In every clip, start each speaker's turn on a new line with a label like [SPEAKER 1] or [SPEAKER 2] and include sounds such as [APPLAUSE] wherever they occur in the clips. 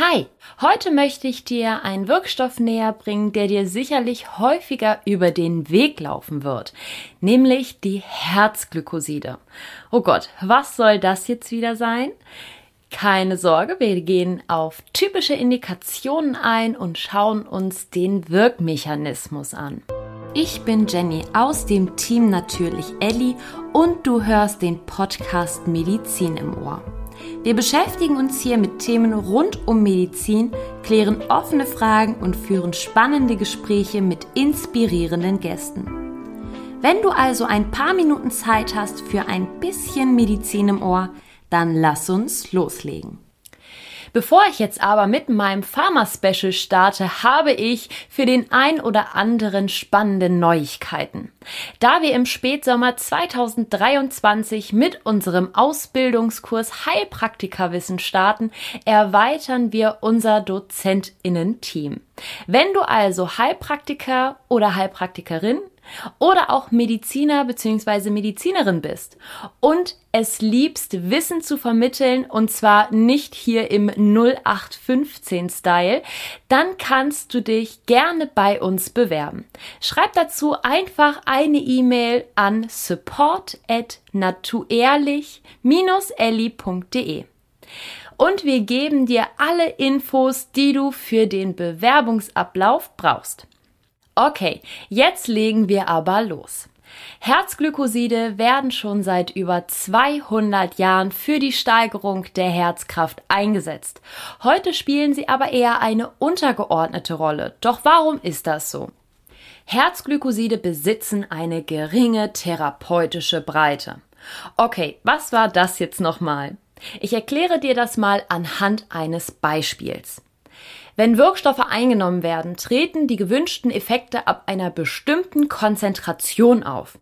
[SPEAKER 1] Hi, heute möchte ich dir einen Wirkstoff näher bringen, der dir sicherlich häufiger über den Weg laufen wird, nämlich die Herzglykoside. Oh Gott, was soll das jetzt wieder sein? Keine Sorge, wir gehen auf typische Indikationen ein und schauen uns den Wirkmechanismus an. Ich bin Jenny aus dem Team Natürlich Ellie und du hörst den Podcast Medizin im Ohr. Wir beschäftigen uns hier mit Themen rund um Medizin, klären offene Fragen und führen spannende Gespräche mit inspirierenden Gästen. Wenn du also ein paar Minuten Zeit hast für ein bisschen Medizin im Ohr, dann lass uns loslegen. Bevor ich jetzt aber mit meinem Pharma-Special starte, habe ich für den ein oder anderen spannende Neuigkeiten. Da wir im Spätsommer 2023 mit unserem Ausbildungskurs Heilpraktikerwissen starten, erweitern wir unser DozentInnen-Team. Wenn du also Heilpraktiker oder Heilpraktikerin oder auch Mediziner bzw. Medizinerin bist und es liebst, Wissen zu vermitteln und zwar nicht hier im 0815-Style, dann kannst du dich gerne bei uns bewerben. Schreib dazu einfach eine E-Mail an support at natuerlich-elli.de und wir geben dir alle Infos, die du für den Bewerbungsablauf brauchst. Okay, jetzt legen wir aber los. Herzglykoside werden schon seit über 200 Jahren für die Steigerung der Herzkraft eingesetzt. Heute spielen sie aber eher eine untergeordnete Rolle. Doch warum ist das so? Herzglykoside besitzen eine geringe therapeutische Breite. Okay, was war das jetzt nochmal? Ich erkläre dir das mal anhand eines Beispiels. Wenn Wirkstoffe eingenommen werden, treten die gewünschten Effekte ab einer bestimmten Konzentration auf.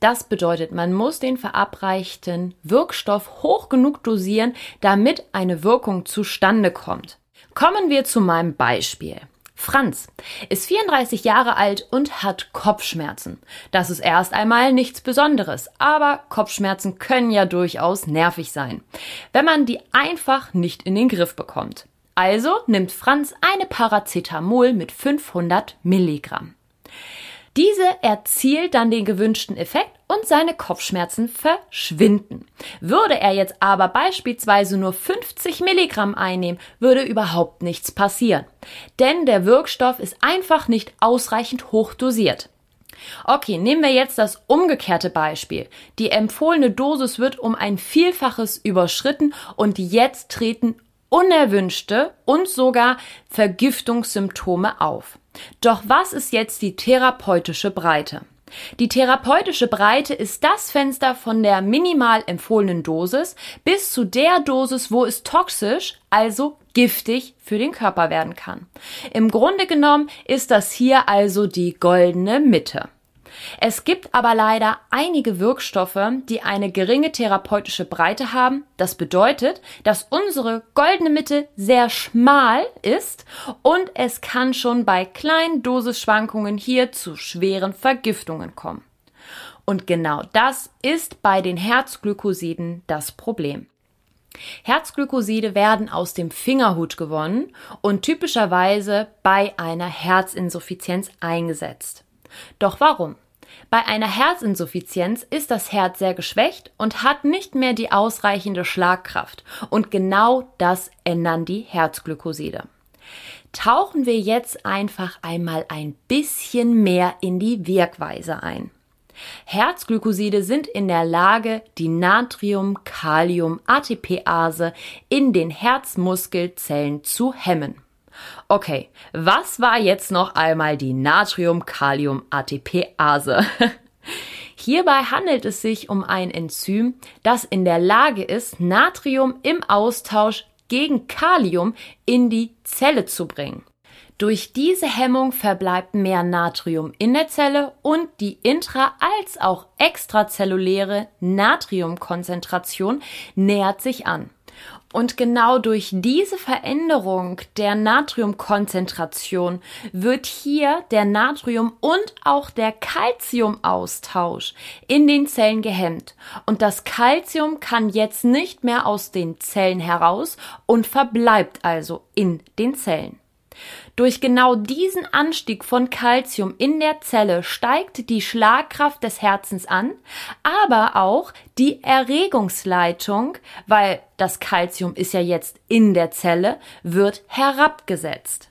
[SPEAKER 1] Das bedeutet, man muss den verabreichten Wirkstoff hoch genug dosieren, damit eine Wirkung zustande kommt. Kommen wir zu meinem Beispiel. Franz ist 34 Jahre alt und hat Kopfschmerzen. Das ist erst einmal nichts Besonderes, aber Kopfschmerzen können ja durchaus nervig sein, wenn man die einfach nicht in den Griff bekommt. Also nimmt Franz eine Paracetamol mit 500 Milligramm. Diese erzielt dann den gewünschten Effekt und seine Kopfschmerzen verschwinden. Würde er jetzt aber beispielsweise nur 50 Milligramm einnehmen, würde überhaupt nichts passieren. Denn der Wirkstoff ist einfach nicht ausreichend hoch dosiert. Okay, nehmen wir jetzt das umgekehrte Beispiel. Die empfohlene Dosis wird um ein Vielfaches überschritten und jetzt treten unerwünschte und sogar Vergiftungssymptome auf. Doch was ist jetzt die therapeutische Breite? Die therapeutische Breite ist das Fenster von der minimal empfohlenen Dosis bis zu der Dosis, wo es toxisch, also giftig für den Körper werden kann. Im Grunde genommen ist das hier also die goldene Mitte. Es gibt aber leider einige Wirkstoffe, die eine geringe therapeutische Breite haben. Das bedeutet, dass unsere goldene Mitte sehr schmal ist und es kann schon bei kleinen Dosisschwankungen hier zu schweren Vergiftungen kommen. Und genau das ist bei den Herzglykosiden das Problem. Herzglykoside werden aus dem Fingerhut gewonnen und typischerweise bei einer Herzinsuffizienz eingesetzt. Doch warum? Bei einer Herzinsuffizienz ist das Herz sehr geschwächt und hat nicht mehr die ausreichende Schlagkraft. Und genau das ändern die Herzglykoside. Tauchen wir jetzt einfach einmal ein bisschen mehr in die Wirkweise ein. Herzglykoside sind in der Lage, die Natrium-Kalium-ATPase in den Herzmuskelzellen zu hemmen. Okay, was war jetzt noch einmal die Natrium-Kalium-ATPase? [LAUGHS] Hierbei handelt es sich um ein Enzym, das in der Lage ist, Natrium im Austausch gegen Kalium in die Zelle zu bringen. Durch diese Hemmung verbleibt mehr Natrium in der Zelle und die intra- als auch extrazelluläre Natriumkonzentration nähert sich an. Und genau durch diese Veränderung der Natriumkonzentration wird hier der Natrium- und auch der Calciumaustausch in den Zellen gehemmt. Und das Calcium kann jetzt nicht mehr aus den Zellen heraus und verbleibt also in den Zellen. Durch genau diesen Anstieg von Calcium in der Zelle steigt die Schlagkraft des Herzens an, aber auch die Erregungsleitung, weil das Calcium ist ja jetzt in der Zelle, wird herabgesetzt.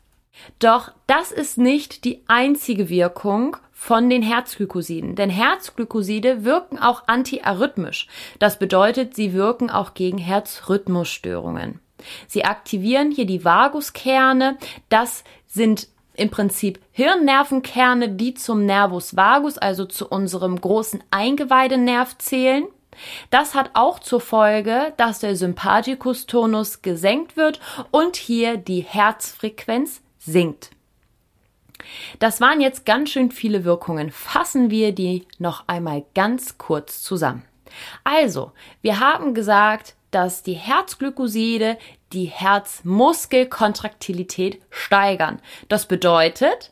[SPEAKER 1] Doch das ist nicht die einzige Wirkung von den Herzglykosiden, denn Herzglykoside wirken auch antiarrhythmisch. Das bedeutet, sie wirken auch gegen Herzrhythmusstörungen. Sie aktivieren hier die Vaguskerne. Das sind im Prinzip Hirnnervenkerne, die zum Nervus vagus, also zu unserem großen Eingeweidenerv zählen. Das hat auch zur Folge, dass der Sympathikustonus gesenkt wird und hier die Herzfrequenz sinkt. Das waren jetzt ganz schön viele Wirkungen. Fassen wir die noch einmal ganz kurz zusammen. Also, wir haben gesagt, dass die Herzglykoside die Herzmuskelkontraktilität steigern. Das bedeutet,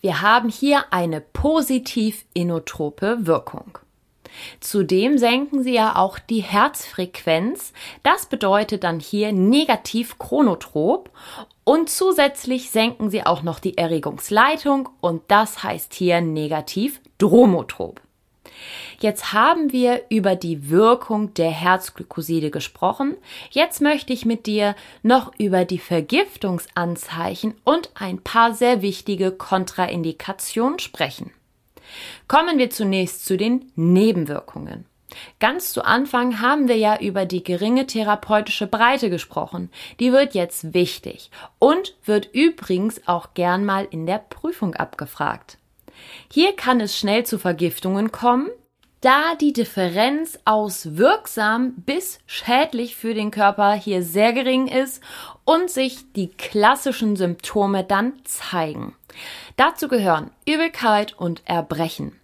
[SPEAKER 1] wir haben hier eine positiv inotrope Wirkung. Zudem senken sie ja auch die Herzfrequenz. Das bedeutet dann hier negativ chronotrop. Und zusätzlich senken sie auch noch die Erregungsleitung und das heißt hier negativ dromotrop. Jetzt haben wir über die Wirkung der Herzglykoside gesprochen. Jetzt möchte ich mit dir noch über die Vergiftungsanzeichen und ein paar sehr wichtige Kontraindikationen sprechen. Kommen wir zunächst zu den Nebenwirkungen. Ganz zu Anfang haben wir ja über die geringe therapeutische Breite gesprochen. Die wird jetzt wichtig und wird übrigens auch gern mal in der Prüfung abgefragt. Hier kann es schnell zu Vergiftungen kommen, da die Differenz aus wirksam bis schädlich für den Körper hier sehr gering ist und sich die klassischen Symptome dann zeigen. Dazu gehören Übelkeit und Erbrechen,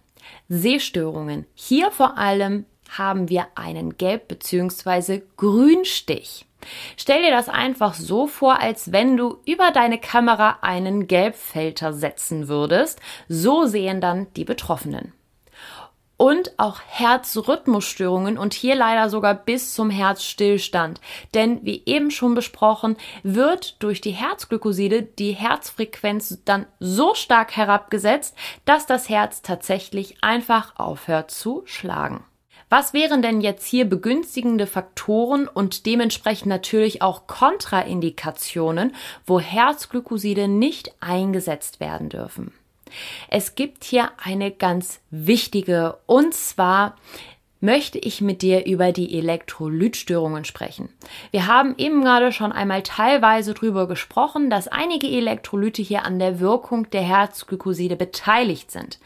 [SPEAKER 1] Sehstörungen. Hier vor allem haben wir einen Gelb- bzw. Grünstich. Stell dir das einfach so vor, als wenn du über deine Kamera einen Gelbfilter setzen würdest. So sehen dann die Betroffenen. Und auch Herzrhythmusstörungen und hier leider sogar bis zum Herzstillstand. Denn wie eben schon besprochen, wird durch die Herzglykoside die Herzfrequenz dann so stark herabgesetzt, dass das Herz tatsächlich einfach aufhört zu schlagen. Was wären denn jetzt hier begünstigende Faktoren und dementsprechend natürlich auch Kontraindikationen, wo Herzglykoside nicht eingesetzt werden dürfen? Es gibt hier eine ganz wichtige und zwar möchte ich mit dir über die Elektrolytstörungen sprechen. Wir haben eben gerade schon einmal teilweise darüber gesprochen, dass einige Elektrolyte hier an der Wirkung der Herzglykoside beteiligt sind.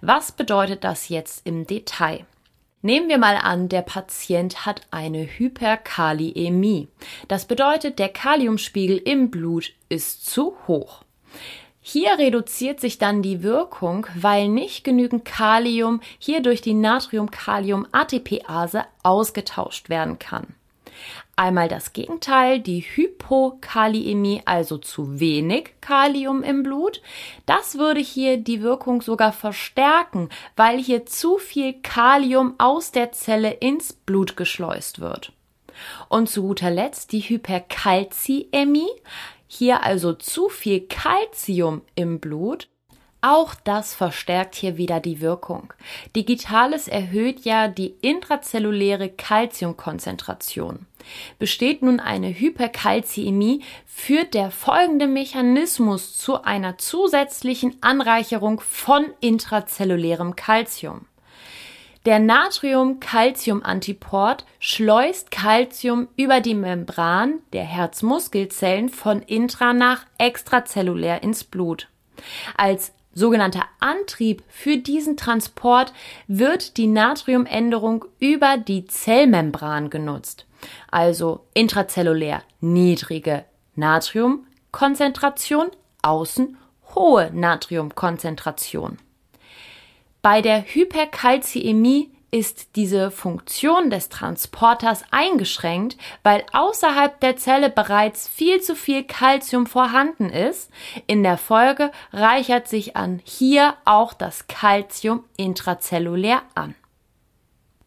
[SPEAKER 1] Was bedeutet das jetzt im Detail? Nehmen wir mal an, der Patient hat eine Hyperkaliämie. Das bedeutet, der Kaliumspiegel im Blut ist zu hoch. Hier reduziert sich dann die Wirkung, weil nicht genügend Kalium hier durch die Natrium-Kalium-ATPase ausgetauscht werden kann. Einmal das Gegenteil, die Hypokaliämie, also zu wenig Kalium im Blut. Das würde hier die Wirkung sogar verstärken, weil hier zu viel Kalium aus der Zelle ins Blut geschleust wird. Und zu guter Letzt die Hyperkalziämie. Hier also zu viel Kalzium im Blut auch das verstärkt hier wieder die Wirkung. Digitales erhöht ja die intrazelluläre Calciumkonzentration. Besteht nun eine Hyperkalziämie, führt der folgende Mechanismus zu einer zusätzlichen Anreicherung von intrazellulärem Calcium. Der Natrium-Calcium-Antiport schleust Calcium über die Membran der Herzmuskelzellen von intra nach extrazellulär ins Blut. Als sogenannter Antrieb für diesen Transport wird die Natriumänderung über die Zellmembran genutzt. Also intrazellulär niedrige Natriumkonzentration, außen hohe Natriumkonzentration. Bei der Hyperkalziämie ist diese Funktion des Transporters eingeschränkt, weil außerhalb der Zelle bereits viel zu viel Calcium vorhanden ist. In der Folge reichert sich an hier auch das Calcium intrazellulär an.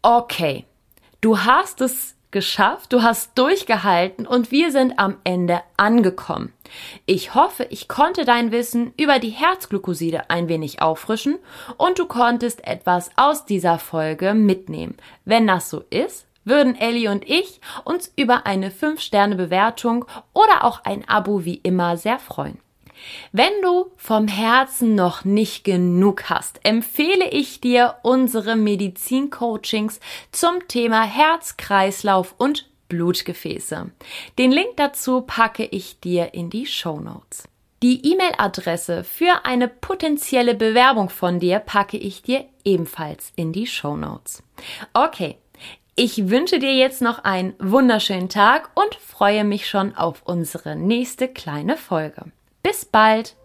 [SPEAKER 1] Okay, du hast es geschafft, du hast durchgehalten und wir sind am Ende angekommen. Ich hoffe, ich konnte dein Wissen über die Herzglukoside ein wenig auffrischen und du konntest etwas aus dieser Folge mitnehmen. Wenn das so ist, würden Ellie und ich uns über eine 5-Sterne-Bewertung oder auch ein Abo wie immer sehr freuen. Wenn du vom Herzen noch nicht genug hast, empfehle ich dir unsere Medizin-Coachings zum Thema Herz, Kreislauf und Blutgefäße. Den Link dazu packe ich dir in die Show Notes. Die E-Mail-Adresse für eine potenzielle Bewerbung von dir packe ich dir ebenfalls in die Show Notes. Okay, ich wünsche dir jetzt noch einen wunderschönen Tag und freue mich schon auf unsere nächste kleine Folge. Bis bald!